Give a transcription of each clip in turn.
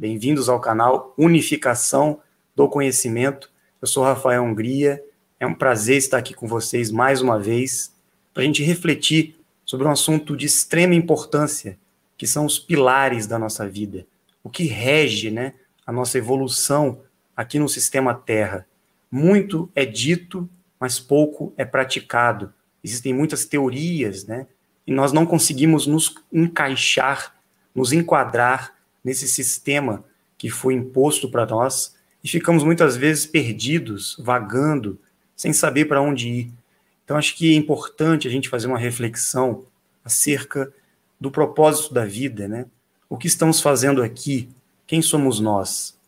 Bem-vindos ao canal Unificação do Conhecimento. Eu sou Rafael Hungria. É um prazer estar aqui com vocês mais uma vez para a gente refletir sobre um assunto de extrema importância, que são os pilares da nossa vida, o que rege, né, a nossa evolução aqui no sistema Terra. Muito é dito, mas pouco é praticado. Existem muitas teorias, né, e nós não conseguimos nos encaixar, nos enquadrar nesse sistema que foi imposto para nós e ficamos muitas vezes perdidos, vagando, sem saber para onde ir. Então, acho que é importante a gente fazer uma reflexão acerca do propósito da vida, né? O que estamos fazendo aqui? Quem somos nós?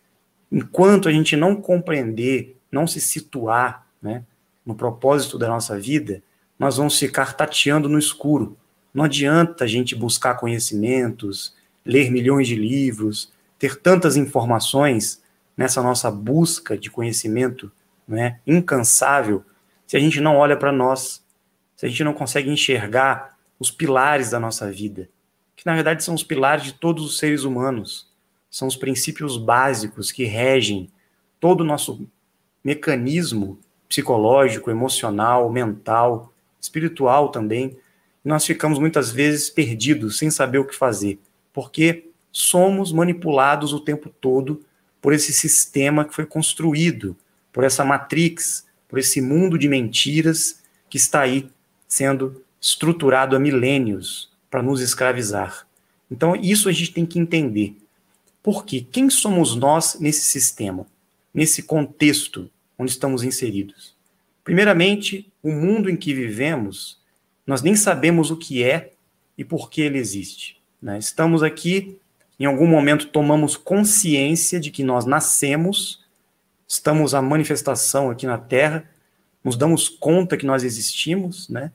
Enquanto a gente não compreender, não se situar, né, no propósito da nossa vida, nós vamos ficar tateando no escuro. Não adianta a gente buscar conhecimentos, ler milhões de livros, ter tantas informações nessa nossa busca de conhecimento né, incansável, se a gente não olha para nós, se a gente não consegue enxergar os pilares da nossa vida, que na verdade são os pilares de todos os seres humanos, são os princípios básicos que regem todo o nosso mecanismo psicológico, emocional, mental, espiritual também. E nós ficamos muitas vezes perdidos, sem saber o que fazer porque somos manipulados o tempo todo por esse sistema que foi construído, por essa matrix, por esse mundo de mentiras que está aí sendo estruturado há milênios para nos escravizar. Então, isso a gente tem que entender. Por quê? Quem somos nós nesse sistema, nesse contexto onde estamos inseridos? Primeiramente, o mundo em que vivemos, nós nem sabemos o que é e por que ele existe. Né? Estamos aqui, em algum momento tomamos consciência de que nós nascemos, estamos a manifestação aqui na Terra, nos damos conta que nós existimos, né?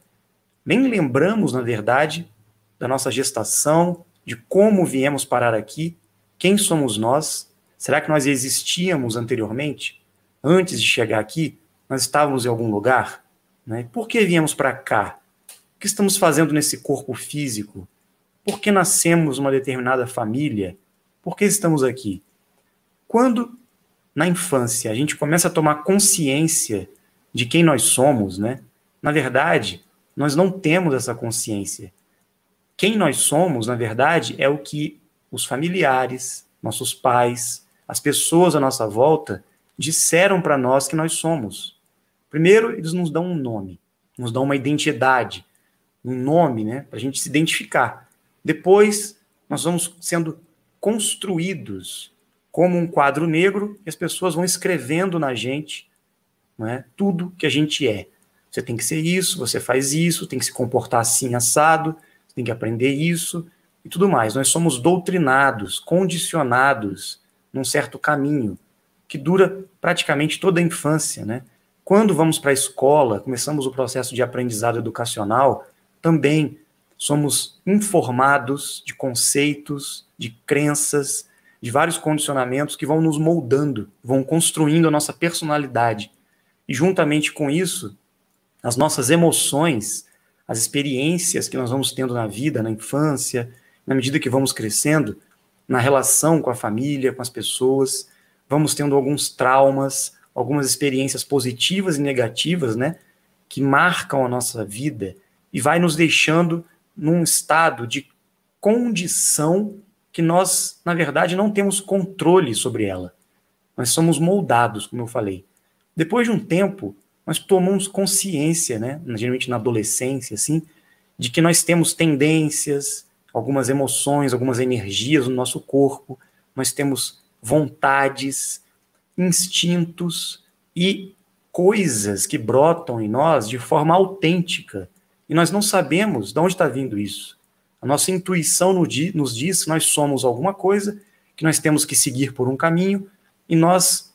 nem lembramos, na verdade, da nossa gestação, de como viemos parar aqui, quem somos nós, será que nós existíamos anteriormente? Antes de chegar aqui, nós estávamos em algum lugar? Né? Por que viemos para cá? O que estamos fazendo nesse corpo físico? Por que nascemos numa determinada família? Por que estamos aqui? Quando na infância a gente começa a tomar consciência de quem nós somos, né? Na verdade, nós não temos essa consciência. Quem nós somos, na verdade, é o que os familiares, nossos pais, as pessoas à nossa volta disseram para nós que nós somos. Primeiro, eles nos dão um nome, nos dão uma identidade, um nome, né, para a gente se identificar. Depois, nós vamos sendo construídos como um quadro negro e as pessoas vão escrevendo na gente é, tudo que a gente é. Você tem que ser isso, você faz isso, tem que se comportar assim, assado, tem que aprender isso e tudo mais. Nós somos doutrinados, condicionados num certo caminho que dura praticamente toda a infância, né? Quando vamos para a escola, começamos o processo de aprendizado educacional, também somos informados de conceitos, de crenças, de vários condicionamentos que vão nos moldando, vão construindo a nossa personalidade. E juntamente com isso, as nossas emoções, as experiências que nós vamos tendo na vida, na infância, na medida que vamos crescendo, na relação com a família, com as pessoas, vamos tendo alguns traumas, algumas experiências positivas e negativas, né, que marcam a nossa vida e vai nos deixando num estado de condição que nós, na verdade, não temos controle sobre ela. Nós somos moldados, como eu falei. Depois de um tempo, nós tomamos consciência, né, geralmente na adolescência, assim, de que nós temos tendências, algumas emoções, algumas energias no nosso corpo, nós temos vontades, instintos e coisas que brotam em nós de forma autêntica, e nós não sabemos de onde está vindo isso. A nossa intuição nos diz que nós somos alguma coisa, que nós temos que seguir por um caminho, e nós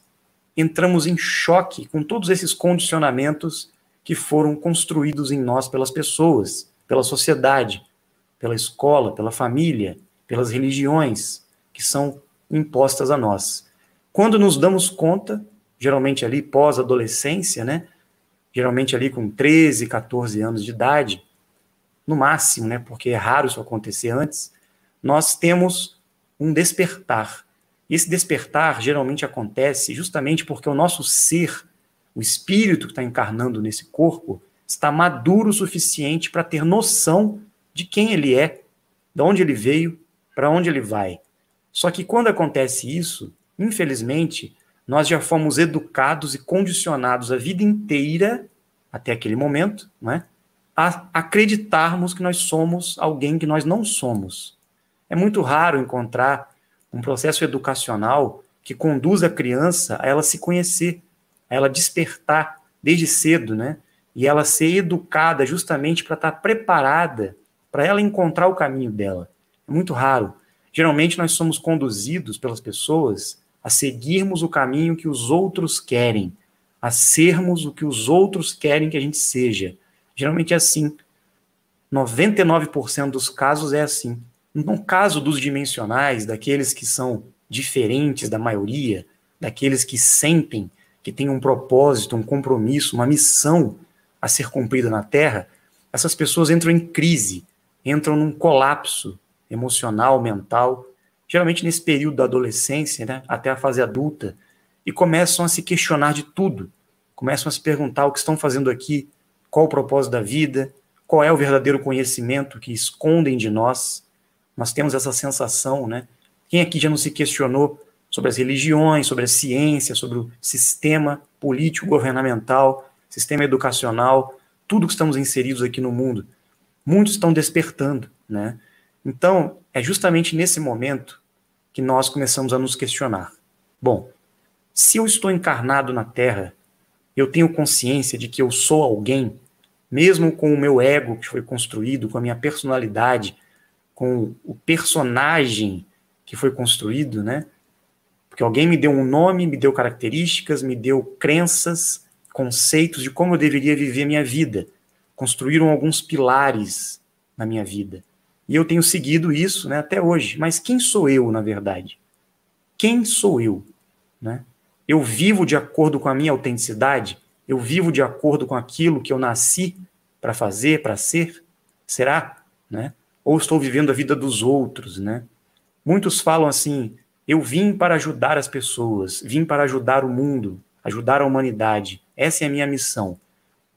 entramos em choque com todos esses condicionamentos que foram construídos em nós pelas pessoas, pela sociedade, pela escola, pela família, pelas religiões que são impostas a nós. Quando nos damos conta, geralmente ali pós-adolescência, né, geralmente ali com 13, 14 anos de idade, no máximo, né, porque é raro isso acontecer antes, nós temos um despertar. esse despertar geralmente acontece justamente porque o nosso ser, o espírito que está encarnando nesse corpo, está maduro o suficiente para ter noção de quem ele é, de onde ele veio, para onde ele vai. Só que quando acontece isso, infelizmente, nós já fomos educados e condicionados a vida inteira, até aquele momento, não é? a acreditarmos que nós somos alguém que nós não somos. É muito raro encontrar um processo educacional que conduz a criança a ela se conhecer, a ela despertar desde cedo, né? E ela ser educada justamente para estar preparada para ela encontrar o caminho dela. É muito raro. Geralmente nós somos conduzidos pelas pessoas a seguirmos o caminho que os outros querem, a sermos o que os outros querem que a gente seja. Geralmente é assim. 99% dos casos é assim. No caso dos dimensionais, daqueles que são diferentes da maioria, daqueles que sentem que têm um propósito, um compromisso, uma missão a ser cumprida na Terra, essas pessoas entram em crise, entram num colapso emocional, mental, geralmente nesse período da adolescência, né, até a fase adulta, e começam a se questionar de tudo, começam a se perguntar o que estão fazendo aqui, qual o propósito da vida, qual é o verdadeiro conhecimento que escondem de nós. Nós temos essa sensação, né? Quem aqui já não se questionou sobre as religiões, sobre a ciência, sobre o sistema político governamental, sistema educacional, tudo que estamos inseridos aqui no mundo? Muitos estão despertando, né? Então, é justamente nesse momento que nós começamos a nos questionar. Bom, se eu estou encarnado na Terra, eu tenho consciência de que eu sou alguém mesmo com o meu ego que foi construído, com a minha personalidade, com o personagem que foi construído, né? Porque alguém me deu um nome, me deu características, me deu crenças, conceitos de como eu deveria viver minha vida. Construíram alguns pilares na minha vida. E eu tenho seguido isso né, até hoje. Mas quem sou eu, na verdade? Quem sou eu? Né? Eu vivo de acordo com a minha autenticidade? Eu vivo de acordo com aquilo que eu nasci para fazer, para ser? Será? Né? Ou estou vivendo a vida dos outros, né? Muitos falam assim: eu vim para ajudar as pessoas, vim para ajudar o mundo, ajudar a humanidade. Essa é a minha missão.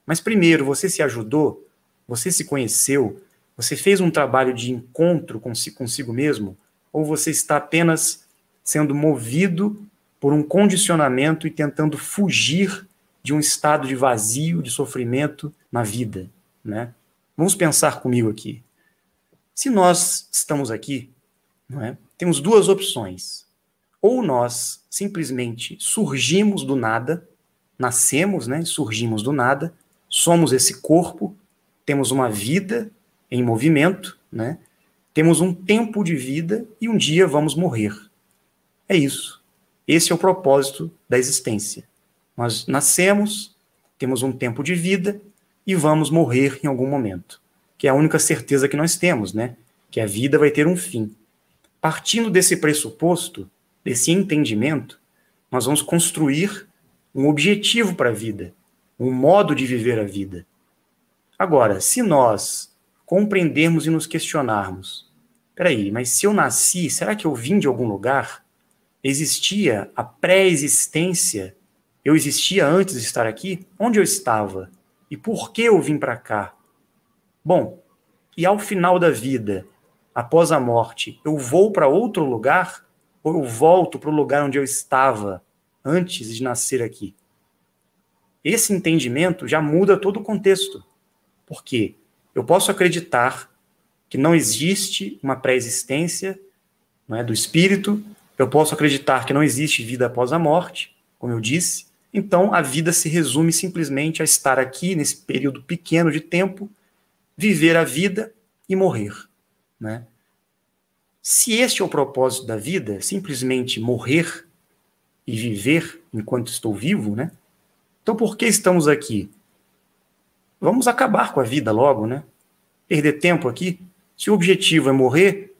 Mas primeiro, você se ajudou? Você se conheceu? Você fez um trabalho de encontro consigo, mesmo? Ou você está apenas sendo movido por um condicionamento e tentando fugir de um estado de vazio, de sofrimento na vida, né? Vamos pensar comigo aqui. Se nós estamos aqui, é? temos duas opções. Ou nós simplesmente surgimos do nada, nascemos, né? surgimos do nada, somos esse corpo, temos uma vida em movimento, né? temos um tempo de vida e um dia vamos morrer. É isso. Esse é o propósito da existência. Nós nascemos, temos um tempo de vida e vamos morrer em algum momento. Que é a única certeza que nós temos, né? Que a vida vai ter um fim. Partindo desse pressuposto, desse entendimento, nós vamos construir um objetivo para a vida, um modo de viver a vida. Agora, se nós compreendermos e nos questionarmos, peraí, mas se eu nasci, será que eu vim de algum lugar? Existia a pré-existência eu existia antes de estar aqui? Onde eu estava? E por que eu vim para cá? Bom, e ao final da vida, após a morte, eu vou para outro lugar ou eu volto para o lugar onde eu estava antes de nascer aqui? Esse entendimento já muda todo o contexto. Porque eu posso acreditar que não existe uma pré-existência é, do espírito, eu posso acreditar que não existe vida após a morte, como eu disse, então, a vida se resume simplesmente a estar aqui nesse período pequeno de tempo, viver a vida e morrer, né? Se este é o propósito da vida, simplesmente morrer e viver enquanto estou vivo, né? Então, por que estamos aqui? Vamos acabar com a vida logo, né? Perder tempo aqui. Se o objetivo é morrer,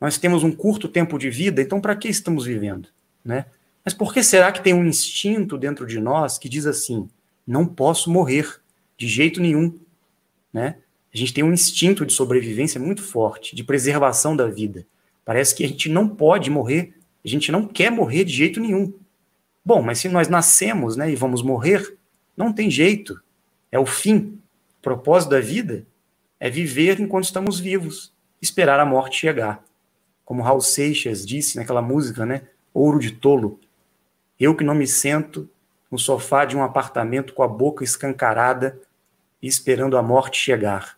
nós temos um curto tempo de vida, então para que estamos vivendo, né? Mas por que será que tem um instinto dentro de nós que diz assim: não posso morrer de jeito nenhum, né? A gente tem um instinto de sobrevivência muito forte, de preservação da vida. Parece que a gente não pode morrer, A gente não quer morrer de jeito nenhum. Bom, mas se nós nascemos né, e vamos morrer, não tem jeito. É o fim. O propósito da vida é viver enquanto estamos vivos, esperar a morte chegar. Como Raul Seixas disse naquela música, né? Ouro de tolo. Eu que não me sento no sofá de um apartamento com a boca escancarada e esperando a morte chegar.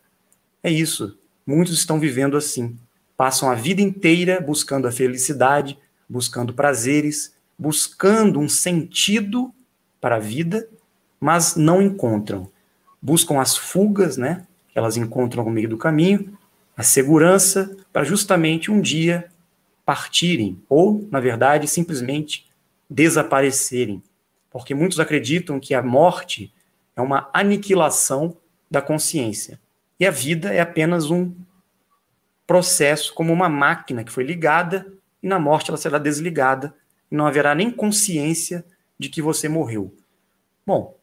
É isso. Muitos estão vivendo assim. Passam a vida inteira buscando a felicidade, buscando prazeres, buscando um sentido para a vida, mas não encontram. Buscam as fugas, né? Que elas encontram no meio do caminho, a segurança para justamente um dia partirem ou, na verdade, simplesmente desaparecerem. Porque muitos acreditam que a morte é uma aniquilação da consciência. E a vida é apenas um processo, como uma máquina que foi ligada e na morte ela será desligada e não haverá nem consciência de que você morreu. Bom,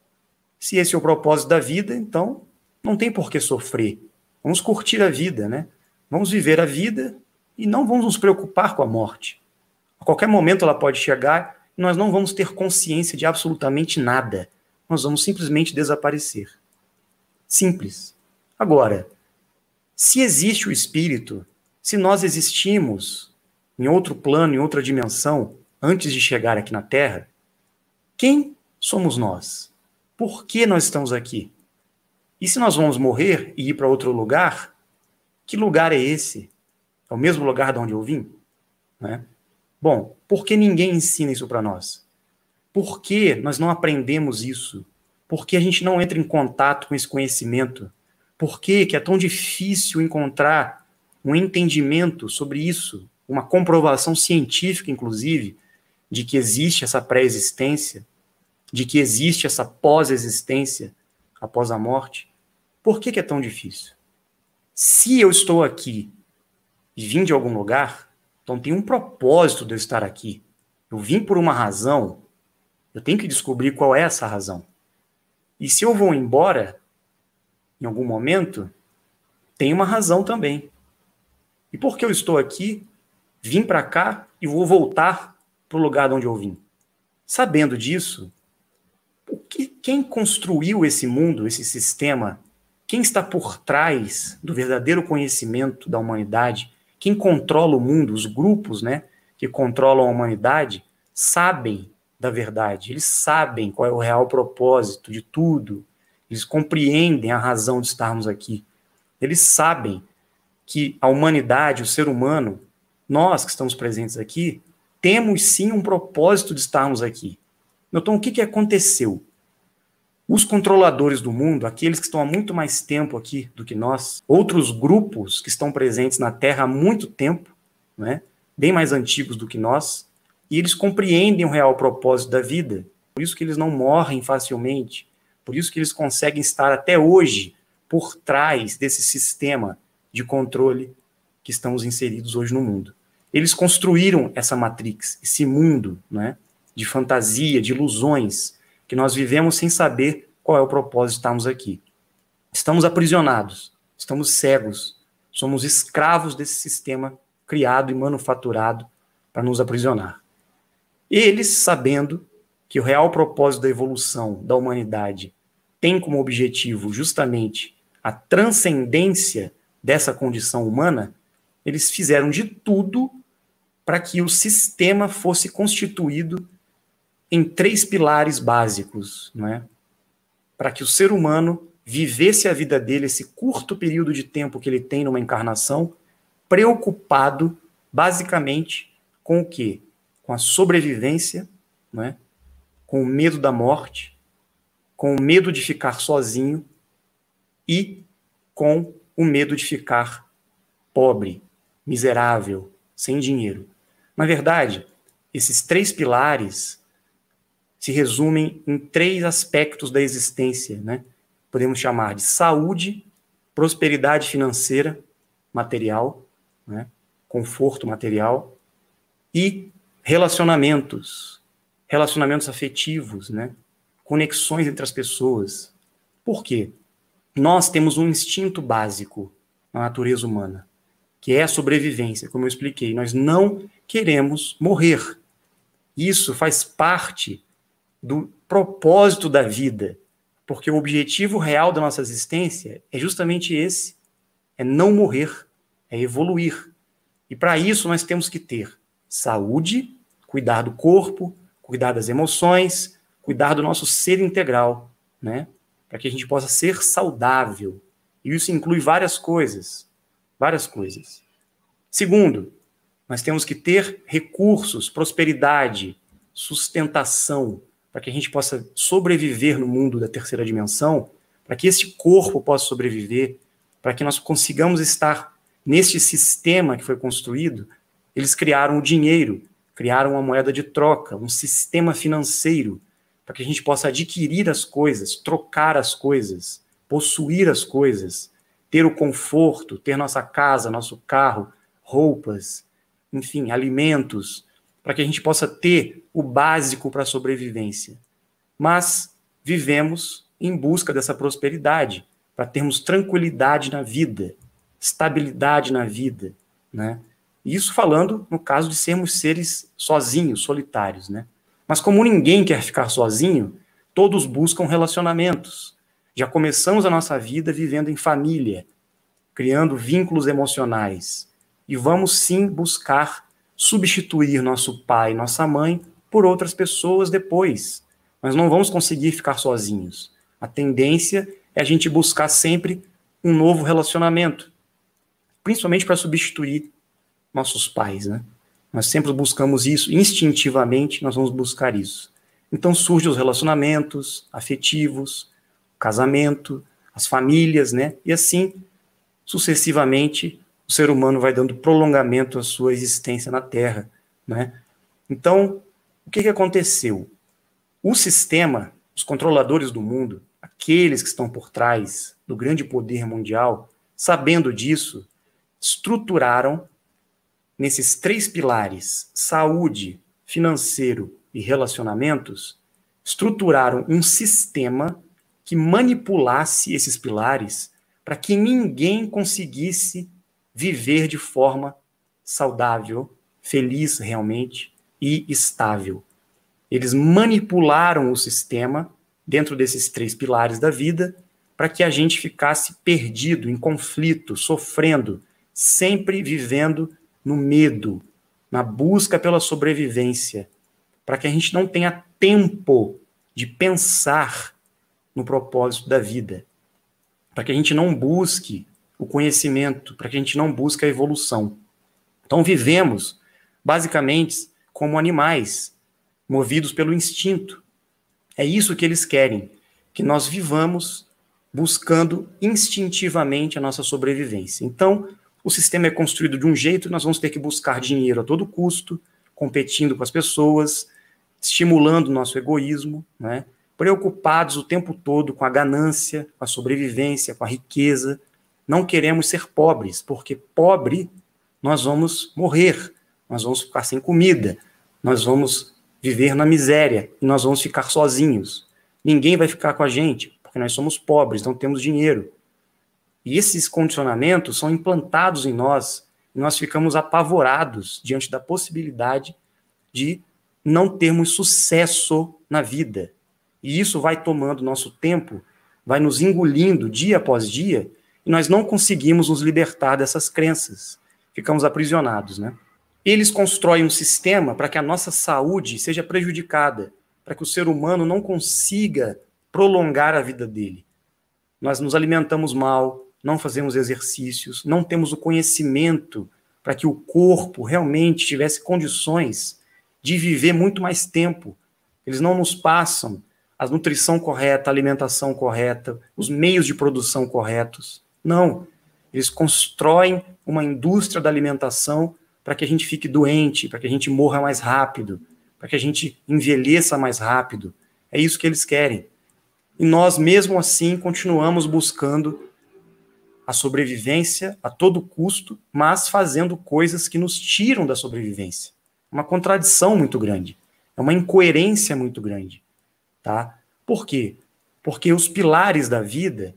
se esse é o propósito da vida, então não tem por que sofrer. Vamos curtir a vida, né? Vamos viver a vida e não vamos nos preocupar com a morte. A qualquer momento ela pode chegar e nós não vamos ter consciência de absolutamente nada. Nós vamos simplesmente desaparecer. Simples. Agora, se existe o espírito, se nós existimos em outro plano, em outra dimensão, antes de chegar aqui na Terra, quem somos nós? Por que nós estamos aqui? E se nós vamos morrer e ir para outro lugar, que lugar é esse? É o mesmo lugar de onde eu vim? Né? Bom, por que ninguém ensina isso para nós? Por que nós não aprendemos isso? Por que a gente não entra em contato com esse conhecimento? Por que, que é tão difícil encontrar um entendimento sobre isso, uma comprovação científica, inclusive, de que existe essa pré-existência, de que existe essa pós-existência após a morte? Por que, que é tão difícil? Se eu estou aqui e vim de algum lugar, então tem um propósito de eu estar aqui. Eu vim por uma razão, eu tenho que descobrir qual é essa razão. E se eu vou embora, em algum momento, tem uma razão também. E por que eu estou aqui, vim para cá e vou voltar para o lugar de onde eu vim? Sabendo disso, que, quem construiu esse mundo, esse sistema, quem está por trás do verdadeiro conhecimento da humanidade, quem controla o mundo, os grupos né, que controlam a humanidade, sabem da verdade, eles sabem qual é o real propósito de tudo, eles compreendem a razão de estarmos aqui. Eles sabem que a humanidade, o ser humano, nós que estamos presentes aqui, temos sim um propósito de estarmos aqui. Então, o que, que aconteceu? Os controladores do mundo, aqueles que estão há muito mais tempo aqui do que nós, outros grupos que estão presentes na Terra há muito tempo, né, bem mais antigos do que nós, e eles compreendem o real propósito da vida. Por isso que eles não morrem facilmente, por isso que eles conseguem estar até hoje por trás desse sistema de controle que estamos inseridos hoje no mundo. Eles construíram essa matrix, esse mundo, né, de fantasia, de ilusões, que nós vivemos sem saber qual é o propósito de estarmos aqui. Estamos aprisionados, estamos cegos, somos escravos desse sistema criado e manufaturado para nos aprisionar. Eles, sabendo que o real propósito da evolução da humanidade tem como objetivo justamente a transcendência dessa condição humana, eles fizeram de tudo para que o sistema fosse constituído em três pilares básicos, não é? Para que o ser humano vivesse a vida dele esse curto período de tempo que ele tem numa encarnação, preocupado basicamente com o quê? Com a sobrevivência, não é? Com o medo da morte com o medo de ficar sozinho e com o medo de ficar pobre, miserável, sem dinheiro. Na verdade, esses três pilares se resumem em três aspectos da existência, né? Podemos chamar de saúde, prosperidade financeira, material, né? conforto material e relacionamentos, relacionamentos afetivos, né? conexões entre as pessoas. Por quê? Nós temos um instinto básico na natureza humana, que é a sobrevivência, como eu expliquei. Nós não queremos morrer. Isso faz parte do propósito da vida, porque o objetivo real da nossa existência é justamente esse: é não morrer, é evoluir. E para isso nós temos que ter saúde, cuidar do corpo, cuidar das emoções, cuidar do nosso ser integral, né? Para que a gente possa ser saudável. E isso inclui várias coisas, várias coisas. Segundo, nós temos que ter recursos, prosperidade, sustentação, para que a gente possa sobreviver no mundo da terceira dimensão, para que esse corpo possa sobreviver, para que nós consigamos estar neste sistema que foi construído. Eles criaram o dinheiro, criaram uma moeda de troca, um sistema financeiro, para que a gente possa adquirir as coisas, trocar as coisas, possuir as coisas, ter o conforto, ter nossa casa, nosso carro, roupas, enfim, alimentos, para que a gente possa ter o básico para a sobrevivência. Mas vivemos em busca dessa prosperidade, para termos tranquilidade na vida, estabilidade na vida, né? Isso falando no caso de sermos seres sozinhos, solitários, né? Mas como ninguém quer ficar sozinho, todos buscam relacionamentos. Já começamos a nossa vida vivendo em família, criando vínculos emocionais. E vamos sim buscar substituir nosso pai, nossa mãe por outras pessoas depois. Mas não vamos conseguir ficar sozinhos. A tendência é a gente buscar sempre um novo relacionamento, principalmente para substituir nossos pais, né? Nós sempre buscamos isso, instintivamente nós vamos buscar isso. Então surgem os relacionamentos afetivos, o casamento, as famílias, né? E assim, sucessivamente, o ser humano vai dando prolongamento à sua existência na Terra, né? Então, o que, que aconteceu? O sistema, os controladores do mundo, aqueles que estão por trás do grande poder mundial, sabendo disso, estruturaram nesses três pilares, saúde, financeiro e relacionamentos, estruturaram um sistema que manipulasse esses pilares para que ninguém conseguisse viver de forma saudável, feliz realmente e estável. Eles manipularam o sistema dentro desses três pilares da vida para que a gente ficasse perdido, em conflito, sofrendo, sempre vivendo no medo, na busca pela sobrevivência, para que a gente não tenha tempo de pensar no propósito da vida, para que a gente não busque o conhecimento, para que a gente não busque a evolução. Então vivemos basicamente como animais, movidos pelo instinto. É isso que eles querem, que nós vivamos buscando instintivamente a nossa sobrevivência. Então, o sistema é construído de um jeito, nós vamos ter que buscar dinheiro a todo custo, competindo com as pessoas, estimulando o nosso egoísmo, né? preocupados o tempo todo com a ganância, com a sobrevivência, com a riqueza. Não queremos ser pobres, porque pobre nós vamos morrer, nós vamos ficar sem comida, nós vamos viver na miséria nós vamos ficar sozinhos. Ninguém vai ficar com a gente, porque nós somos pobres, não temos dinheiro. E esses condicionamentos são implantados em nós e nós ficamos apavorados diante da possibilidade de não termos sucesso na vida. E isso vai tomando nosso tempo, vai nos engolindo dia após dia, e nós não conseguimos nos libertar dessas crenças. Ficamos aprisionados, né? Eles constroem um sistema para que a nossa saúde seja prejudicada, para que o ser humano não consiga prolongar a vida dele. Nós nos alimentamos mal, não fazemos exercícios, não temos o conhecimento para que o corpo realmente tivesse condições de viver muito mais tempo. Eles não nos passam a nutrição correta, a alimentação correta, os meios de produção corretos. Não. Eles constroem uma indústria da alimentação para que a gente fique doente, para que a gente morra mais rápido, para que a gente envelheça mais rápido. É isso que eles querem. E nós, mesmo assim, continuamos buscando a sobrevivência a todo custo, mas fazendo coisas que nos tiram da sobrevivência. Uma contradição muito grande. É uma incoerência muito grande. Tá? Por quê? Porque os pilares da vida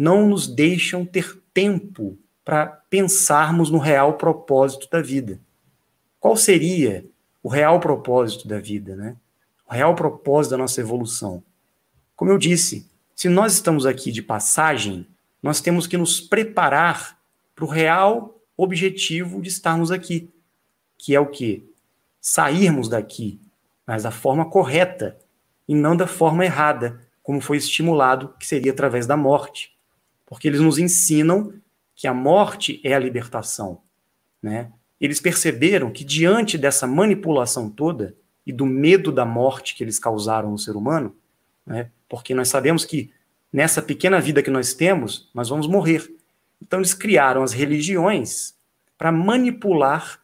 não nos deixam ter tempo para pensarmos no real propósito da vida. Qual seria o real propósito da vida, né? O real propósito da nossa evolução. Como eu disse, se nós estamos aqui de passagem, nós temos que nos preparar para o real objetivo de estarmos aqui, que é o quê? Sairmos daqui, mas da forma correta e não da forma errada, como foi estimulado, que seria através da morte. Porque eles nos ensinam que a morte é a libertação, né? Eles perceberam que diante dessa manipulação toda e do medo da morte que eles causaram no ser humano, né? Porque nós sabemos que nessa pequena vida que nós temos, nós vamos morrer. Então, eles criaram as religiões para manipular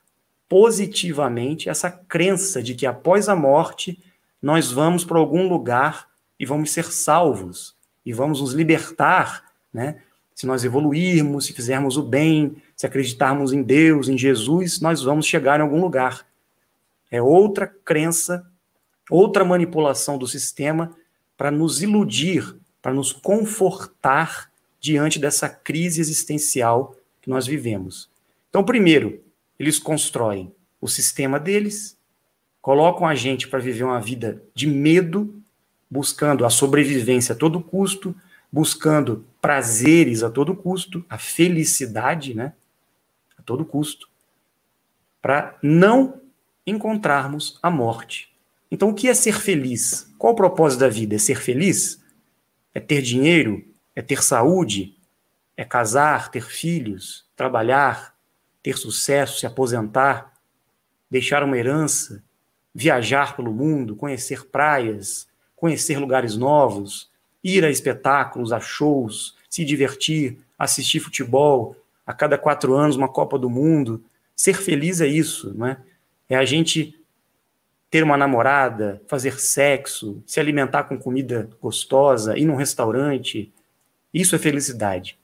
positivamente essa crença de que após a morte nós vamos para algum lugar e vamos ser salvos e vamos nos libertar, né? Se nós evoluirmos, se fizermos o bem, se acreditarmos em Deus, em Jesus, nós vamos chegar em algum lugar. É outra crença, outra manipulação do sistema para nos iludir, para nos confortar diante dessa crise existencial que nós vivemos. Então, primeiro, eles constroem o sistema deles, colocam a gente para viver uma vida de medo, buscando a sobrevivência a todo custo, buscando prazeres a todo custo, a felicidade, né? A todo custo, para não encontrarmos a morte. Então, o que é ser feliz? Qual o propósito da vida? É ser feliz? É ter dinheiro? é ter saúde, é casar, ter filhos, trabalhar, ter sucesso, se aposentar, deixar uma herança, viajar pelo mundo, conhecer praias, conhecer lugares novos, ir a espetáculos, a shows, se divertir, assistir futebol, a cada quatro anos uma Copa do Mundo. Ser feliz é isso, não é? É a gente ter uma namorada, fazer sexo, se alimentar com comida gostosa, ir num restaurante, isso é felicidade.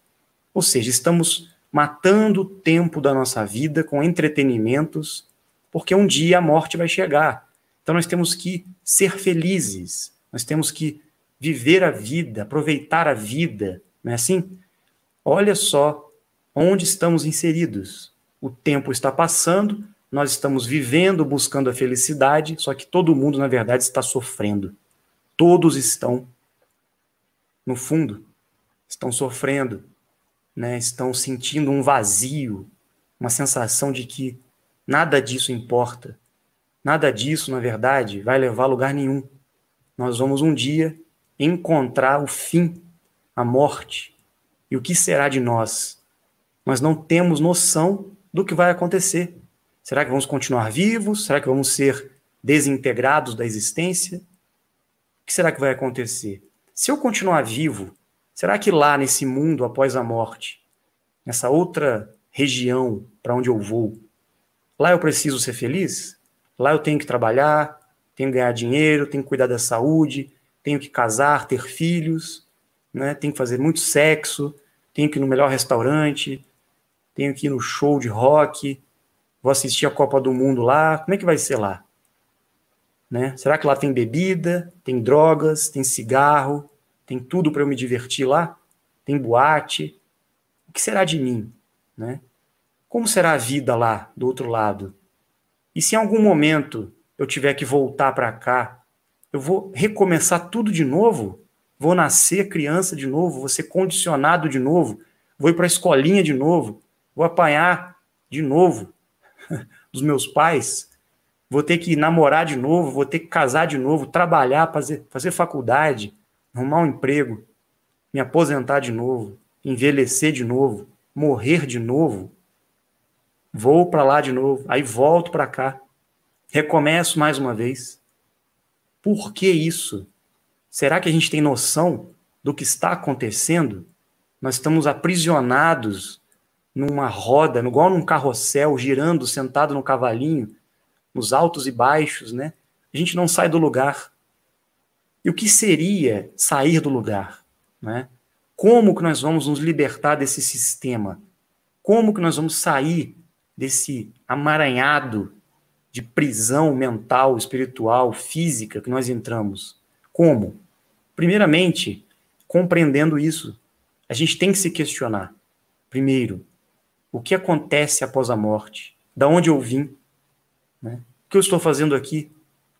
Ou seja, estamos matando o tempo da nossa vida com entretenimentos, porque um dia a morte vai chegar. Então nós temos que ser felizes, nós temos que viver a vida, aproveitar a vida, não é assim? Olha só onde estamos inseridos. O tempo está passando, nós estamos vivendo, buscando a felicidade, só que todo mundo, na verdade, está sofrendo. Todos estão, no fundo, estão sofrendo, né? estão sentindo um vazio, uma sensação de que nada disso importa. Nada disso, na verdade, vai levar a lugar nenhum. Nós vamos um dia encontrar o fim, a morte. E o que será de nós? Nós não temos noção do que vai acontecer. Será que vamos continuar vivos? Será que vamos ser desintegrados da existência? O que será que vai acontecer? Se eu continuar vivo, Será que lá nesse mundo após a morte, nessa outra região para onde eu vou, lá eu preciso ser feliz? Lá eu tenho que trabalhar, tenho que ganhar dinheiro, tenho que cuidar da saúde, tenho que casar, ter filhos, né? tenho que fazer muito sexo, tenho que ir no melhor restaurante, tenho que ir no show de rock, vou assistir a Copa do Mundo lá. Como é que vai ser lá? Né? Será que lá tem bebida, tem drogas, tem cigarro, tem tudo para eu me divertir lá, tem boate. O que será de mim, né? Como será a vida lá do outro lado? E se em algum momento eu tiver que voltar para cá, eu vou recomeçar tudo de novo? Vou nascer criança de novo, vou ser condicionado de novo, vou ir para a escolinha de novo, vou apanhar de novo dos meus pais, vou ter que namorar de novo, vou ter que casar de novo, trabalhar, fazer, fazer faculdade, arrumar um emprego, me aposentar de novo, envelhecer de novo, morrer de novo, vou para lá de novo, aí volto para cá, recomeço mais uma vez. Por que isso? Será que a gente tem noção do que está acontecendo? Nós estamos aprisionados numa roda, igual num carrossel, girando, sentado no cavalinho, nos altos e baixos, né? A gente não sai do lugar. E o que seria sair do lugar? Né? Como que nós vamos nos libertar desse sistema? Como que nós vamos sair desse amaranhado de prisão mental, espiritual, física que nós entramos? Como? Primeiramente, compreendendo isso. A gente tem que se questionar. Primeiro, o que acontece após a morte, da onde eu vim, né? o que eu estou fazendo aqui,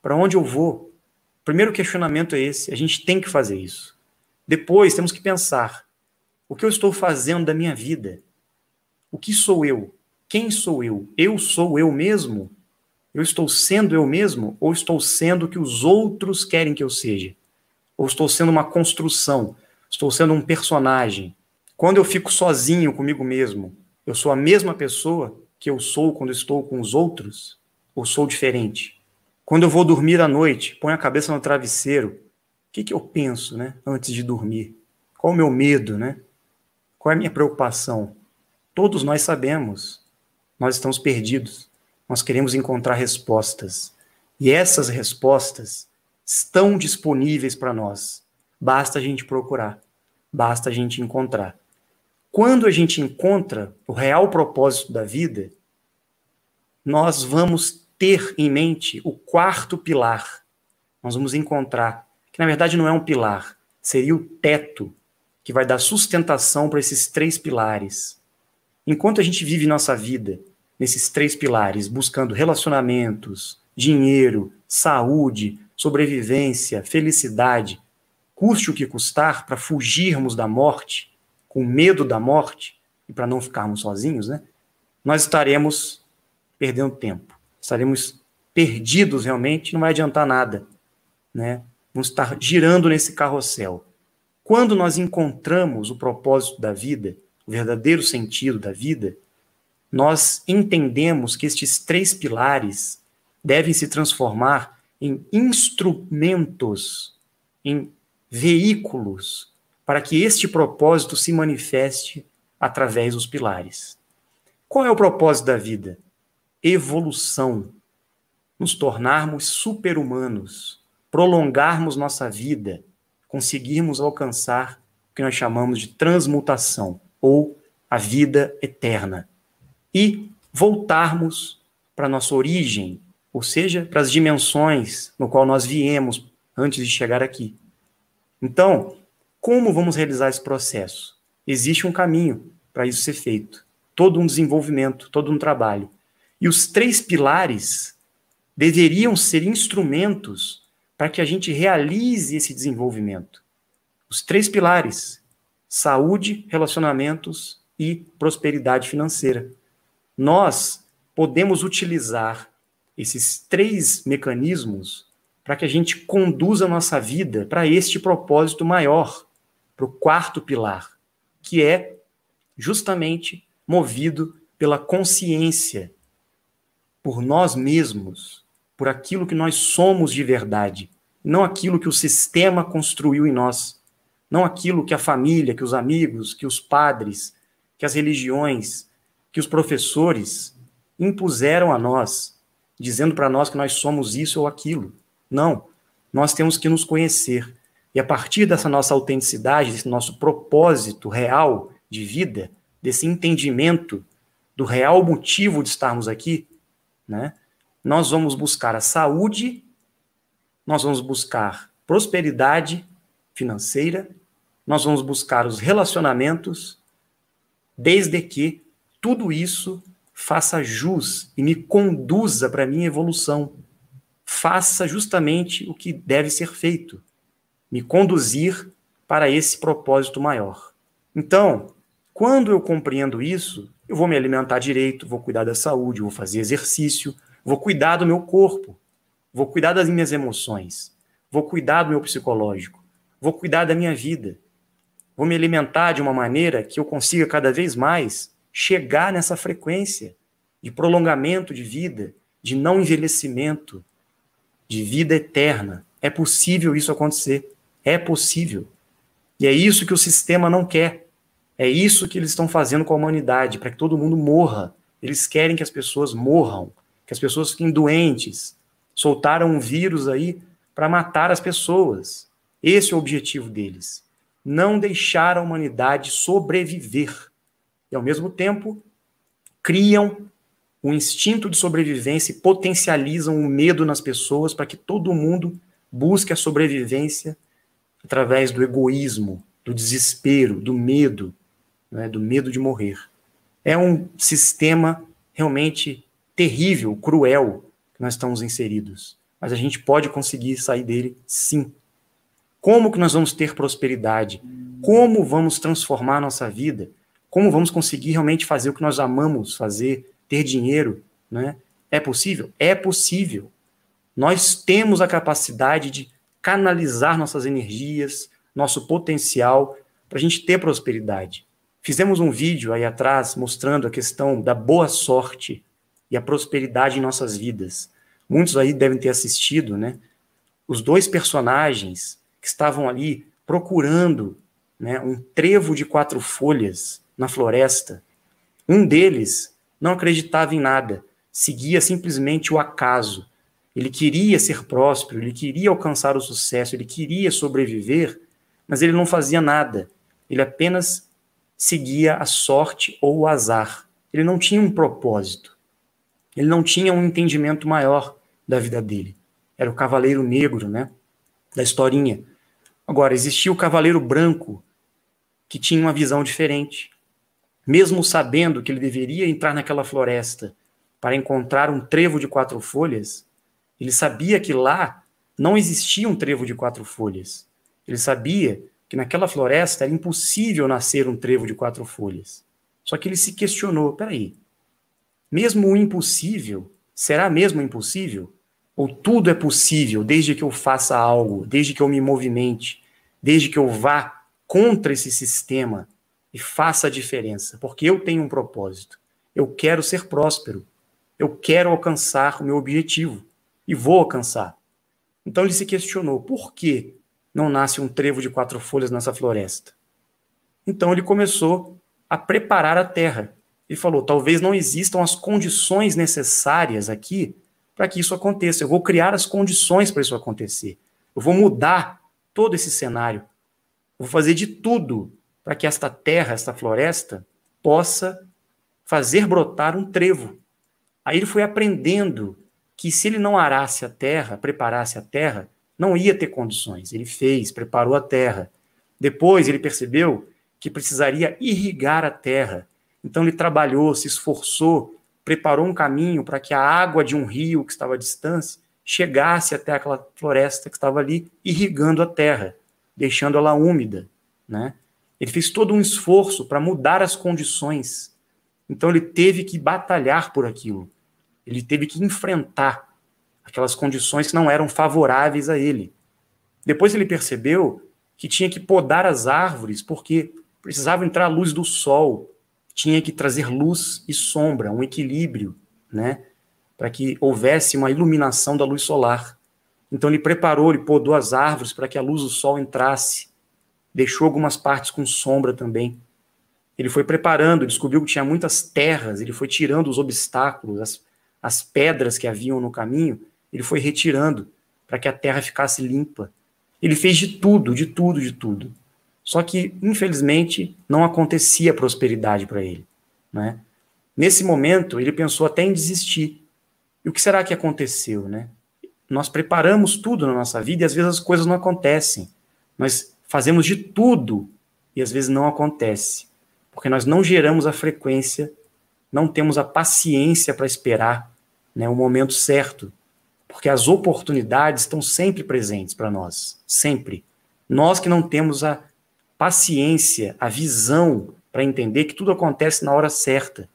para onde eu vou. O primeiro questionamento é esse, a gente tem que fazer isso. Depois temos que pensar, o que eu estou fazendo da minha vida? O que sou eu? Quem sou eu? Eu sou eu mesmo? Eu estou sendo eu mesmo ou estou sendo o que os outros querem que eu seja? Ou estou sendo uma construção? Estou sendo um personagem? Quando eu fico sozinho comigo mesmo, eu sou a mesma pessoa que eu sou quando estou com os outros? Ou sou diferente? Quando eu vou dormir à noite, ponho a cabeça no travesseiro, o que, que eu penso, né, antes de dormir? Qual o meu medo, né? Qual é a minha preocupação? Todos nós sabemos. Nós estamos perdidos. Nós queremos encontrar respostas. E essas respostas estão disponíveis para nós. Basta a gente procurar. Basta a gente encontrar. Quando a gente encontra o real propósito da vida, nós vamos ter em mente o quarto pilar. Nós vamos encontrar, que na verdade não é um pilar, seria o teto que vai dar sustentação para esses três pilares. Enquanto a gente vive nossa vida nesses três pilares, buscando relacionamentos, dinheiro, saúde, sobrevivência, felicidade, custe o que custar para fugirmos da morte, com medo da morte, e para não ficarmos sozinhos, né? Nós estaremos perdendo tempo. Estaremos perdidos realmente, não vai adiantar nada, né? Vamos estar girando nesse carrossel. Quando nós encontramos o propósito da vida, o verdadeiro sentido da vida, nós entendemos que estes três pilares devem se transformar em instrumentos, em veículos para que este propósito se manifeste através dos pilares. Qual é o propósito da vida? Evolução. Nos tornarmos super-humanos, prolongarmos nossa vida, conseguirmos alcançar o que nós chamamos de transmutação, ou a vida eterna. E voltarmos para nossa origem, ou seja, para as dimensões no qual nós viemos antes de chegar aqui. Então, como vamos realizar esse processo? Existe um caminho para isso ser feito. Todo um desenvolvimento, todo um trabalho. E os três pilares deveriam ser instrumentos para que a gente realize esse desenvolvimento. Os três pilares: saúde, relacionamentos e prosperidade financeira. Nós podemos utilizar esses três mecanismos para que a gente conduza a nossa vida para este propósito maior, para o quarto pilar, que é justamente movido pela consciência, por nós mesmos, por aquilo que nós somos de verdade, não aquilo que o sistema construiu em nós, não aquilo que a família, que os amigos, que os padres, que as religiões, que os professores impuseram a nós, dizendo para nós que nós somos isso ou aquilo. Não. Nós temos que nos conhecer, e a partir dessa nossa autenticidade, desse nosso propósito real de vida, desse entendimento do real motivo de estarmos aqui, né, nós vamos buscar a saúde, nós vamos buscar prosperidade financeira, nós vamos buscar os relacionamentos, desde que tudo isso faça jus e me conduza para a minha evolução, faça justamente o que deve ser feito me conduzir para esse propósito maior. Então, quando eu compreendo isso, eu vou me alimentar direito, vou cuidar da saúde, vou fazer exercício, vou cuidar do meu corpo, vou cuidar das minhas emoções, vou cuidar do meu psicológico, vou cuidar da minha vida. Vou me alimentar de uma maneira que eu consiga cada vez mais chegar nessa frequência de prolongamento de vida, de não envelhecimento, de vida eterna. É possível isso acontecer. É possível. E é isso que o sistema não quer. É isso que eles estão fazendo com a humanidade, para que todo mundo morra. Eles querem que as pessoas morram, que as pessoas fiquem doentes. Soltaram um vírus aí para matar as pessoas. Esse é o objetivo deles. Não deixar a humanidade sobreviver. E, ao mesmo tempo, criam um instinto de sobrevivência e potencializam o medo nas pessoas para que todo mundo busque a sobrevivência através do egoísmo, do desespero, do medo, né, do medo de morrer. É um sistema realmente terrível, cruel que nós estamos inseridos. Mas a gente pode conseguir sair dele, sim. Como que nós vamos ter prosperidade? Como vamos transformar nossa vida? Como vamos conseguir realmente fazer o que nós amamos fazer, ter dinheiro, né? É possível? É possível. Nós temos a capacidade de canalizar nossas energias, nosso potencial para a gente ter prosperidade. Fizemos um vídeo aí atrás mostrando a questão da boa sorte e a prosperidade em nossas vidas. Muitos aí devem ter assistido, né? Os dois personagens que estavam ali procurando né, um trevo de quatro folhas na floresta. Um deles não acreditava em nada, seguia simplesmente o acaso. Ele queria ser próspero, ele queria alcançar o sucesso, ele queria sobreviver, mas ele não fazia nada. Ele apenas seguia a sorte ou o azar. Ele não tinha um propósito. Ele não tinha um entendimento maior da vida dele. Era o cavaleiro negro, né? Da historinha. Agora, existia o cavaleiro branco, que tinha uma visão diferente. Mesmo sabendo que ele deveria entrar naquela floresta para encontrar um trevo de quatro folhas, ele sabia que lá não existia um trevo de quatro folhas. Ele sabia que naquela floresta era impossível nascer um trevo de quatro folhas. Só que ele se questionou: peraí, mesmo o impossível, será mesmo impossível? Ou tudo é possível desde que eu faça algo, desde que eu me movimente, desde que eu vá contra esse sistema e faça a diferença? Porque eu tenho um propósito. Eu quero ser próspero. Eu quero alcançar o meu objetivo. E vou alcançar. Então ele se questionou: por que não nasce um trevo de quatro folhas nessa floresta? Então ele começou a preparar a terra. Ele falou: talvez não existam as condições necessárias aqui para que isso aconteça. Eu vou criar as condições para isso acontecer. Eu vou mudar todo esse cenário. Vou fazer de tudo para que esta terra, esta floresta, possa fazer brotar um trevo. Aí ele foi aprendendo que se ele não arasse a terra, preparasse a terra, não ia ter condições. Ele fez, preparou a terra. Depois ele percebeu que precisaria irrigar a terra. Então ele trabalhou, se esforçou preparou um caminho para que a água de um rio que estava à distância chegasse até aquela floresta que estava ali, irrigando a terra, deixando ela úmida, né? Ele fez todo um esforço para mudar as condições. Então ele teve que batalhar por aquilo. Ele teve que enfrentar aquelas condições que não eram favoráveis a ele. Depois ele percebeu que tinha que podar as árvores porque precisava entrar a luz do sol tinha que trazer luz e sombra, um equilíbrio, né? Para que houvesse uma iluminação da luz solar. Então ele preparou, ele podou as árvores para que a luz do sol entrasse. Deixou algumas partes com sombra também. Ele foi preparando, descobriu que tinha muitas terras, ele foi tirando os obstáculos, as, as pedras que haviam no caminho, ele foi retirando para que a terra ficasse limpa. Ele fez de tudo, de tudo, de tudo. Só que, infelizmente, não acontecia prosperidade para ele. Né? Nesse momento, ele pensou até em desistir. E o que será que aconteceu? Né? Nós preparamos tudo na nossa vida e às vezes as coisas não acontecem. Nós fazemos de tudo e às vezes não acontece. Porque nós não geramos a frequência, não temos a paciência para esperar né, o momento certo. Porque as oportunidades estão sempre presentes para nós. Sempre. Nós que não temos a paciência, a visão para entender que tudo acontece na hora certa,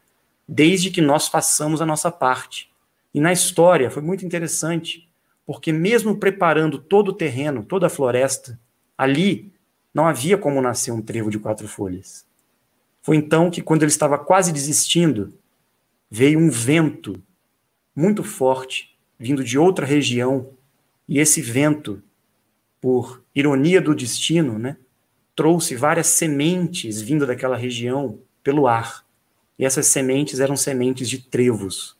desde que nós façamos a nossa parte. E na história foi muito interessante, porque mesmo preparando todo o terreno, toda a floresta, ali não havia como nascer um trevo de quatro folhas. Foi então que, quando ele estava quase desistindo, veio um vento muito forte, vindo de outra região, e esse vento, por ironia do destino, né, trouxe várias sementes vindo daquela região pelo ar. E essas sementes eram sementes de trevos.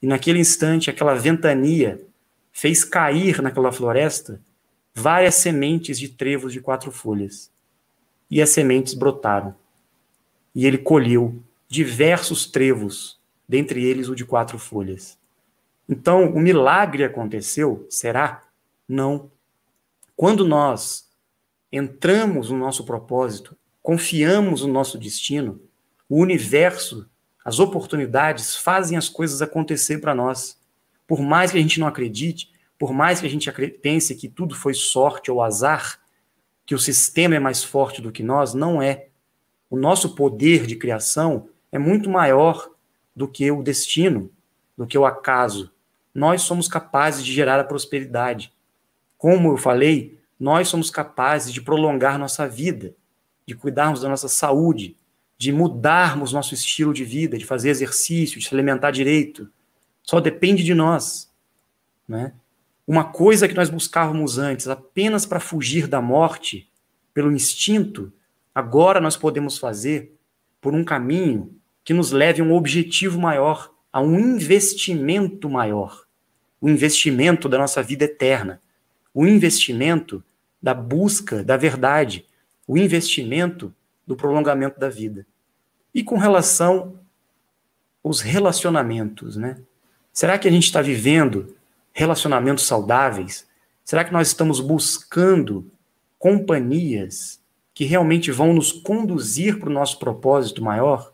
E naquele instante, aquela ventania fez cair naquela floresta várias sementes de trevos de quatro folhas. E as sementes brotaram. E ele colheu diversos trevos, dentre eles o de quatro folhas. Então, o milagre aconteceu? Será? Não. Quando nós entramos no nosso propósito, confiamos no nosso destino, O universo, as oportunidades fazem as coisas acontecer para nós. Por mais que a gente não acredite, por mais que a gente pense que tudo foi sorte ou azar, que o sistema é mais forte do que nós, não é. O nosso poder de criação é muito maior do que o destino, do que o acaso. Nós somos capazes de gerar a prosperidade. Como eu falei, nós somos capazes de prolongar nossa vida, de cuidarmos da nossa saúde, de mudarmos nosso estilo de vida, de fazer exercício, de se alimentar direito. Só depende de nós. Né? Uma coisa que nós buscávamos antes apenas para fugir da morte, pelo instinto, agora nós podemos fazer por um caminho que nos leve a um objetivo maior, a um investimento maior. O investimento da nossa vida eterna. O investimento da busca da verdade. O investimento do prolongamento da vida. E com relação aos relacionamentos, né? Será que a gente está vivendo relacionamentos saudáveis? Será que nós estamos buscando companhias que realmente vão nos conduzir para o nosso propósito maior?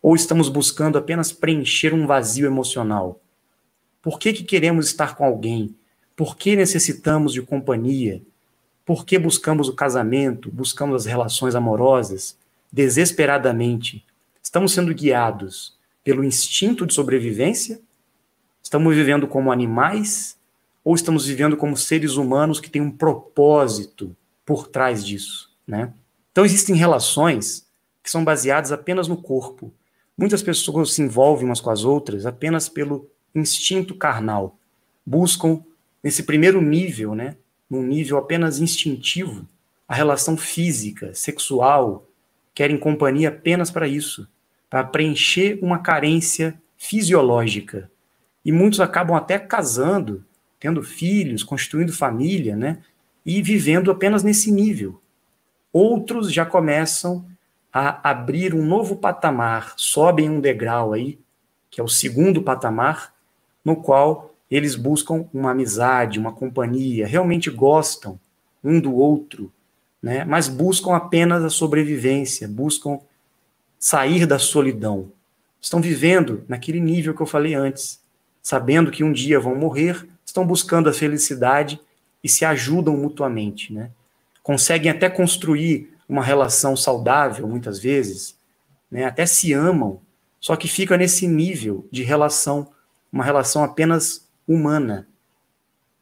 Ou estamos buscando apenas preencher um vazio emocional? Por que, que queremos estar com alguém? Por que necessitamos de companhia? Por que buscamos o casamento, buscamos as relações amorosas desesperadamente? Estamos sendo guiados pelo instinto de sobrevivência Estamos vivendo como animais ou estamos vivendo como seres humanos que têm um propósito por trás disso, né? Então existem relações que são baseadas apenas no corpo. Muitas pessoas se envolvem umas com as outras apenas pelo instinto carnal. Buscam nesse primeiro nível, né, num nível apenas instintivo, a relação física, sexual, querem companhia apenas para isso, para preencher uma carência fisiológica, e muitos acabam até casando, tendo filhos, constituindo família, né? E vivendo apenas nesse nível. Outros já começam a abrir um novo patamar, sobem um degrau aí, que é o segundo patamar, no qual eles buscam uma amizade, uma companhia, realmente gostam um do outro, né? Mas buscam apenas a sobrevivência, buscam sair da solidão. Estão vivendo naquele nível que eu falei antes, sabendo que um dia vão morrer, estão buscando a felicidade e se ajudam mutuamente, né? Conseguem até construir uma relação saudável, muitas vezes, né? Até se amam, só que fica nesse nível de relação, uma relação apenas humana,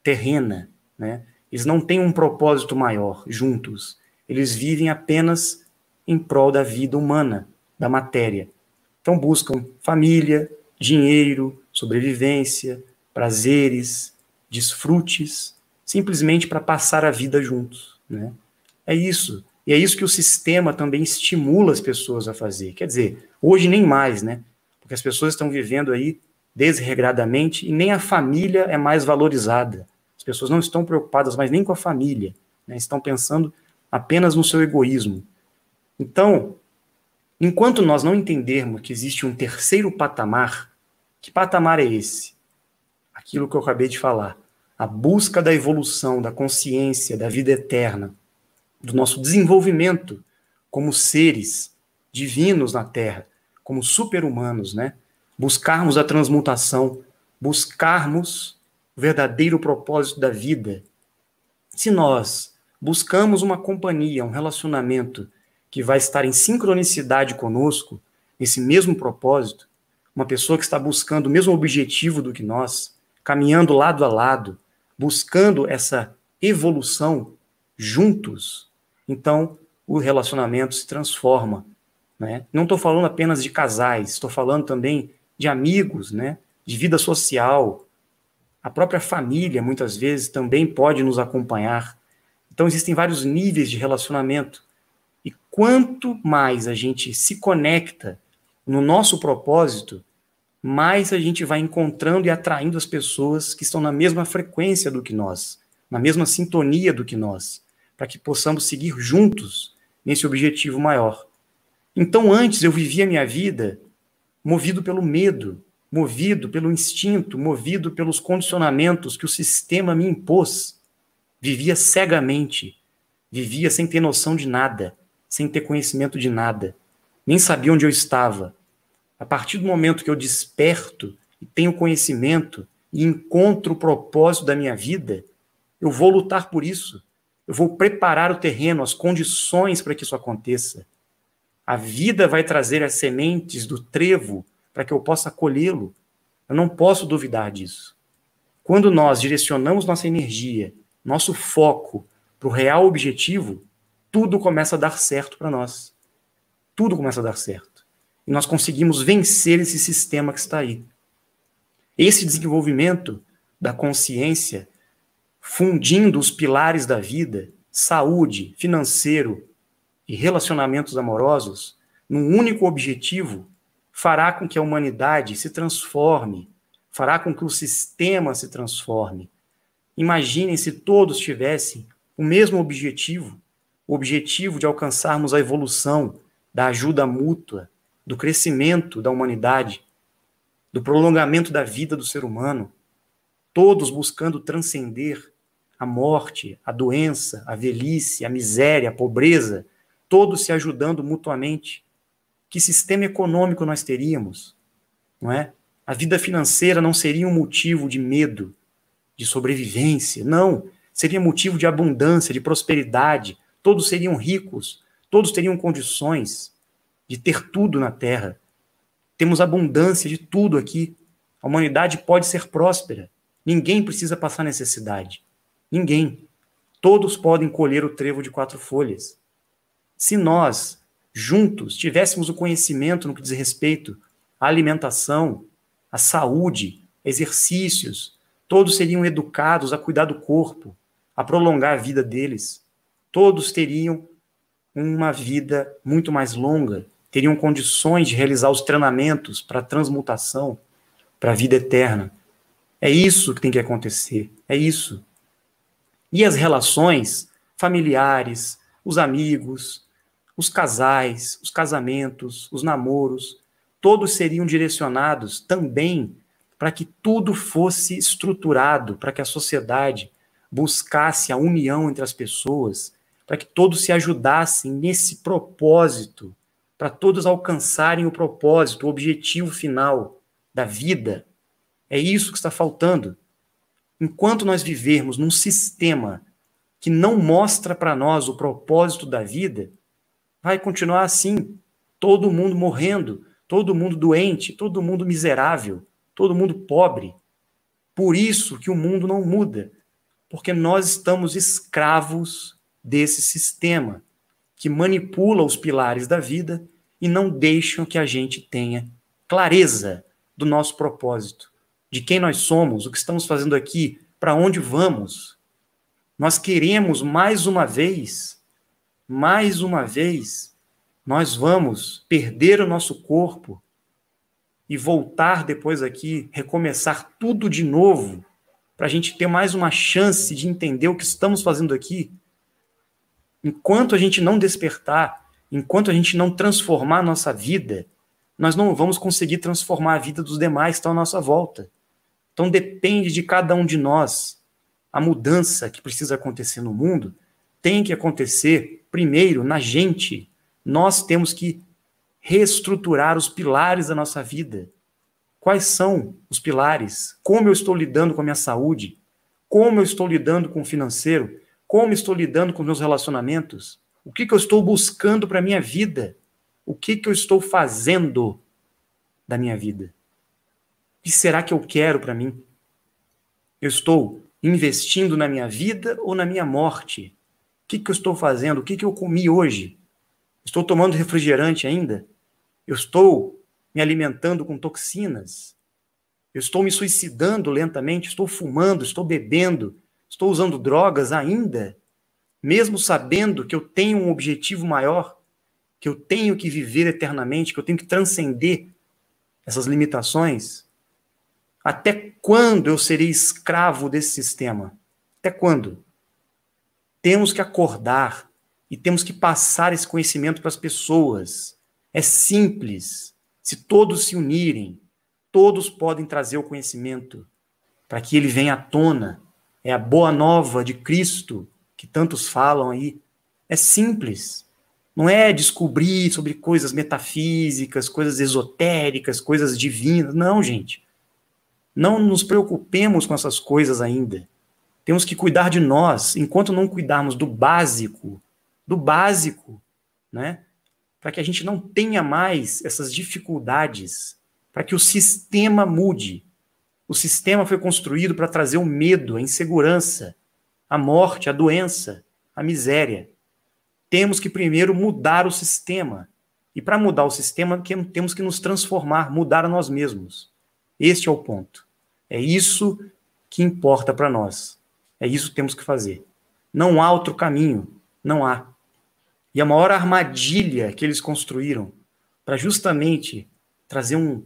terrena, né? Eles não têm um propósito maior juntos. Eles vivem apenas em prol da vida humana, da matéria. Então buscam família, dinheiro, sobrevivência, prazeres, desfrutes, simplesmente para passar a vida juntos. Né? É isso. E é isso que o sistema também estimula as pessoas a fazer. Quer dizer, hoje nem mais, né? Porque as pessoas estão vivendo aí desregradamente e nem a família é mais valorizada. As pessoas não estão preocupadas mais nem com a família, né? estão pensando apenas no seu egoísmo. Então, enquanto nós não entendermos que existe um terceiro patamar que patamar é esse? Aquilo que eu acabei de falar. A busca da evolução, da consciência, da vida eterna, do nosso desenvolvimento como seres divinos na Terra, como super-humanos, né? Buscarmos a transmutação, buscarmos o verdadeiro propósito da vida. Se nós buscamos uma companhia, um relacionamento que vai estar em sincronicidade conosco, nesse mesmo propósito, uma pessoa que está buscando o mesmo objetivo do que nós, caminhando lado a lado, buscando essa evolução juntos, então o relacionamento se transforma. Né? Não estou falando apenas de casais, estou falando também de amigos, né? de vida social. A própria família, muitas vezes, também pode nos acompanhar. Então, existem vários níveis de relacionamento. E quanto mais a gente se conecta no nosso propósito, mais a gente vai encontrando e atraindo as pessoas que estão na mesma frequência do que nós, na mesma sintonia do que nós, para que possamos seguir juntos nesse objetivo maior. Então, antes eu vivia minha vida movido pelo medo, movido pelo instinto, movido pelos condicionamentos que o sistema me impôs. Vivia cegamente, vivia sem ter noção de nada, sem ter conhecimento de nada. nem sabia onde eu estava. A partir do momento que eu desperto e tenho conhecimento e encontro o propósito da minha vida, eu vou lutar por isso. Eu vou preparar o terreno, as condições para que isso aconteça. A vida vai trazer as sementes do trevo para que eu possa colhê-lo. Eu não posso duvidar disso. Quando nós direcionamos nossa energia, nosso foco para o real objetivo, tudo começa a dar certo para nós. Tudo começa a dar certo. E nós conseguimos vencer esse sistema que está aí. Esse desenvolvimento da consciência, fundindo os pilares da vida, saúde, financeiro e relacionamentos amorosos, num único objetivo, fará com que a humanidade se transforme, fará com que o sistema se transforme. Imaginem se todos tivessem o mesmo objetivo, o objetivo de alcançarmos a evolução, da ajuda mútua, do crescimento da humanidade, do prolongamento da vida do ser humano, todos buscando transcender a morte, a doença, a velhice, a miséria, a pobreza, todos se ajudando mutuamente. Que sistema econômico nós teríamos? Não é? A vida financeira não seria um motivo de medo, de sobrevivência, não, seria motivo de abundância, de prosperidade. Todos seriam ricos, todos teriam condições de ter tudo na terra. Temos abundância de tudo aqui. A humanidade pode ser próspera. Ninguém precisa passar necessidade. Ninguém. Todos podem colher o trevo de quatro folhas. Se nós, juntos, tivéssemos o conhecimento no que diz respeito à alimentação, à saúde, exercícios, todos seriam educados a cuidar do corpo, a prolongar a vida deles. Todos teriam uma vida muito mais longa, teriam condições de realizar os treinamentos para transmutação, para a vida eterna. É isso que tem que acontecer. É isso. E as relações familiares, os amigos, os casais, os casamentos, os namoros, todos seriam direcionados também para que tudo fosse estruturado, para que a sociedade buscasse a união entre as pessoas, para que todos se ajudassem nesse propósito para todos alcançarem o propósito, o objetivo final da vida. É isso que está faltando. Enquanto nós vivermos num sistema que não mostra para nós o propósito da vida, vai continuar assim. Todo mundo morrendo, todo mundo doente, todo mundo miserável, todo mundo pobre. Por isso que o mundo não muda, porque nós estamos escravos desse sistema que manipula os pilares da vida e não deixam que a gente tenha clareza do nosso propósito, de quem nós somos, o que estamos fazendo aqui, para onde vamos. Nós queremos mais uma vez, mais uma vez, nós vamos perder o nosso corpo e voltar depois aqui, recomeçar tudo de novo, para a gente ter mais uma chance de entender o que estamos fazendo aqui enquanto a gente não despertar, enquanto a gente não transformar a nossa vida, nós não vamos conseguir transformar a vida dos demais que estão à nossa volta. Então depende de cada um de nós. A mudança que precisa acontecer no mundo tem que acontecer primeiro na gente. Nós temos que reestruturar os pilares da nossa vida. Quais são os pilares? Como eu estou lidando com a minha saúde? Como eu estou lidando com o financeiro? Como estou lidando com meus relacionamentos? O que, que eu estou buscando para a minha vida? O que, que eu estou fazendo da minha vida? O que será que eu quero para mim? Eu estou investindo na minha vida ou na minha morte? O que, que eu estou fazendo? O que, que eu comi hoje? Estou tomando refrigerante ainda? Eu estou me alimentando com toxinas? Eu estou me suicidando lentamente? Estou fumando? Estou bebendo? Estou usando drogas ainda, mesmo sabendo que eu tenho um objetivo maior, que eu tenho que viver eternamente, que eu tenho que transcender essas limitações? Até quando eu serei escravo desse sistema? Até quando? Temos que acordar e temos que passar esse conhecimento para as pessoas. É simples. Se todos se unirem, todos podem trazer o conhecimento para que ele venha à tona é a boa nova de Cristo que tantos falam aí. É simples. não é descobrir sobre coisas metafísicas, coisas esotéricas, coisas divinas. Não, gente. Não nos preocupemos com essas coisas ainda. Temos que cuidar de nós, enquanto não cuidarmos do básico, do básico, né? Para que a gente não tenha mais essas dificuldades, para que o sistema mude. O sistema foi construído para trazer o medo, a insegurança, a morte, a doença, a miséria. Temos que primeiro mudar o sistema. E para mudar o sistema, temos que nos transformar, mudar a nós mesmos. Este é o ponto. É isso que importa para nós. É isso que temos que fazer. Não há outro caminho. Não há. E a maior armadilha que eles construíram para justamente trazer um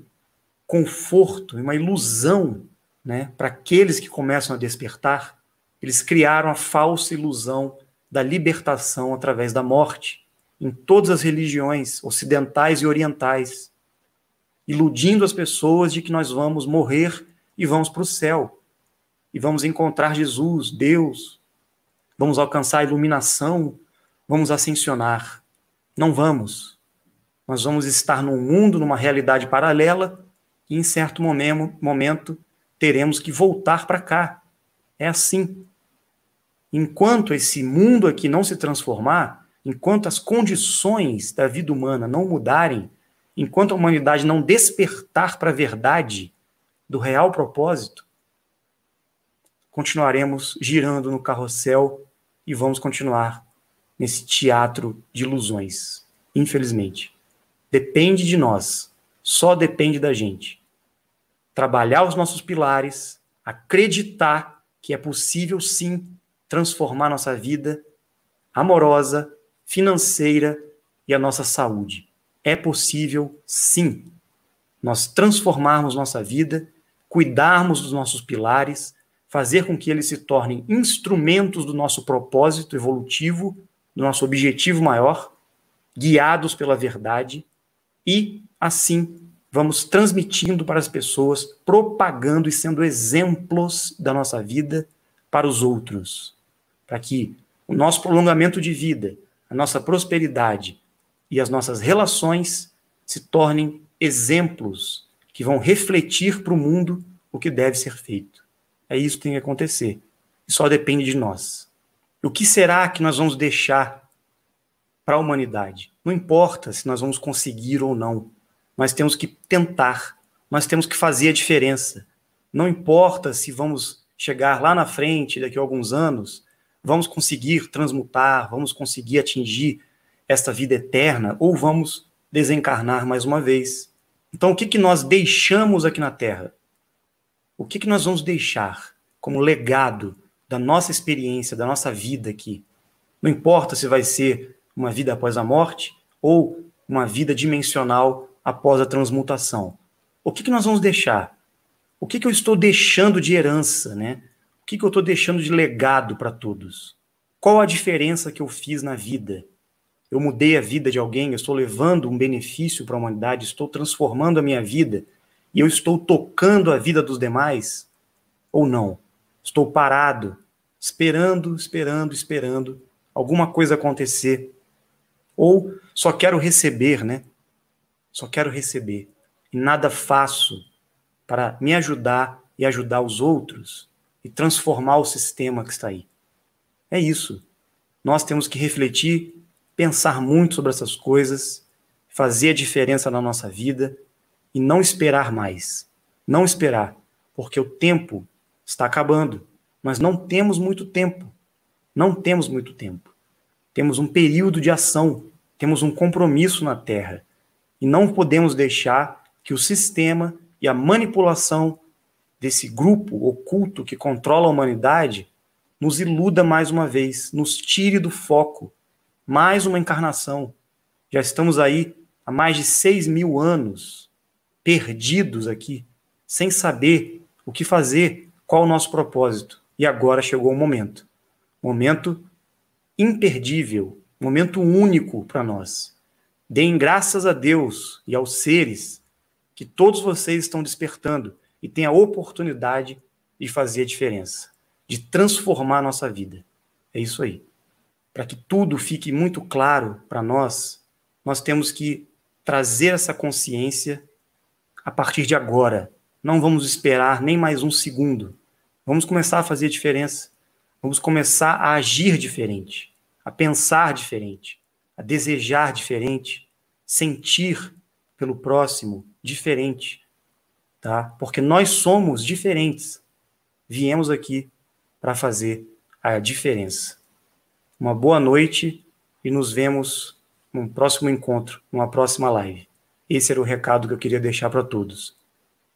conforto, uma ilusão né, para aqueles que começam a despertar, eles criaram a falsa ilusão da libertação através da morte em todas as religiões ocidentais e orientais, iludindo as pessoas de que nós vamos morrer e vamos para o céu, e vamos encontrar Jesus, Deus, vamos alcançar a iluminação, vamos ascensionar. Não vamos. Nós vamos estar num mundo, numa realidade paralela, e em certo momento, teremos que voltar para cá. É assim. Enquanto esse mundo aqui não se transformar, enquanto as condições da vida humana não mudarem, enquanto a humanidade não despertar para a verdade do real propósito, continuaremos girando no carrossel e vamos continuar nesse teatro de ilusões. Infelizmente. Depende de nós. Só depende da gente. Trabalhar os nossos pilares, acreditar que é possível sim transformar nossa vida amorosa, financeira e a nossa saúde. É possível, sim, nós transformarmos nossa vida, cuidarmos dos nossos pilares, fazer com que eles se tornem instrumentos do nosso propósito evolutivo, do nosso objetivo maior, guiados pela verdade e, assim, vamos transmitindo para as pessoas, propagando e sendo exemplos da nossa vida para os outros para que o nosso prolongamento de vida, a nossa prosperidade e as nossas relações se tornem exemplos que vão refletir para o mundo o que deve ser feito. É isso que tem que acontecer. E só depende de nós. O que será que nós vamos deixar para a humanidade? Não importa se nós vamos conseguir ou não, mas temos que tentar, nós temos que fazer a diferença. Não importa se vamos chegar lá na frente, daqui a alguns anos, vamos conseguir transmutar, vamos conseguir atingir esta vida eterna ou vamos desencarnar mais uma vez. Então, o que, que nós deixamos aqui na Terra? O que, que nós vamos deixar como legado da nossa experiência, da nossa vida aqui? Não importa se vai ser uma vida após a morte ou uma vida dimensional após a transmutação. O que, que nós vamos deixar? O que, que eu estou deixando de herança, né? O que, que eu estou deixando de legado para todos? Qual a diferença que eu fiz na vida? Eu mudei a vida de alguém, eu estou levando um benefício para a humanidade, estou transformando a minha vida e eu estou tocando a vida dos demais? Ou não? Estou parado, esperando, esperando, esperando alguma coisa acontecer. Ou só quero receber, né? Só quero receber. E nada faço para me ajudar e ajudar os outros e transformar o sistema que está aí. É isso. Nós temos que refletir, pensar muito sobre essas coisas, fazer a diferença na nossa vida e não esperar mais. Não esperar, porque o tempo está acabando. Nós não temos muito tempo. Não temos muito tempo. Temos um período de ação, temos um compromisso na Terra e não podemos deixar que o sistema e a manipulação desse grupo oculto que controla a humanidade nos iluda mais uma vez, nos tire do foco. Mais uma encarnação. Já estamos aí há mais de seis mil anos, perdidos aqui, sem saber o que fazer, qual o nosso propósito. E agora chegou o momento. Momento imperdível, momento único para nós. Deem graças a Deus e aos seres que todos vocês estão despertando e tem a oportunidade de fazer a diferença, de transformar a nossa vida. É isso aí. para que tudo fique muito claro para nós, nós temos que trazer essa consciência a partir de agora. Não vamos esperar nem mais um segundo. Vamos começar a fazer diferença. Vamos começar a agir diferente, a pensar diferente, a desejar diferente, sentir pelo próximo diferente, tá? Porque nós somos diferentes. Viemos aqui para fazer a diferença. Uma boa noite e nos vemos num próximo encontro, numa próxima live. Esse era o recado que eu queria deixar para todos.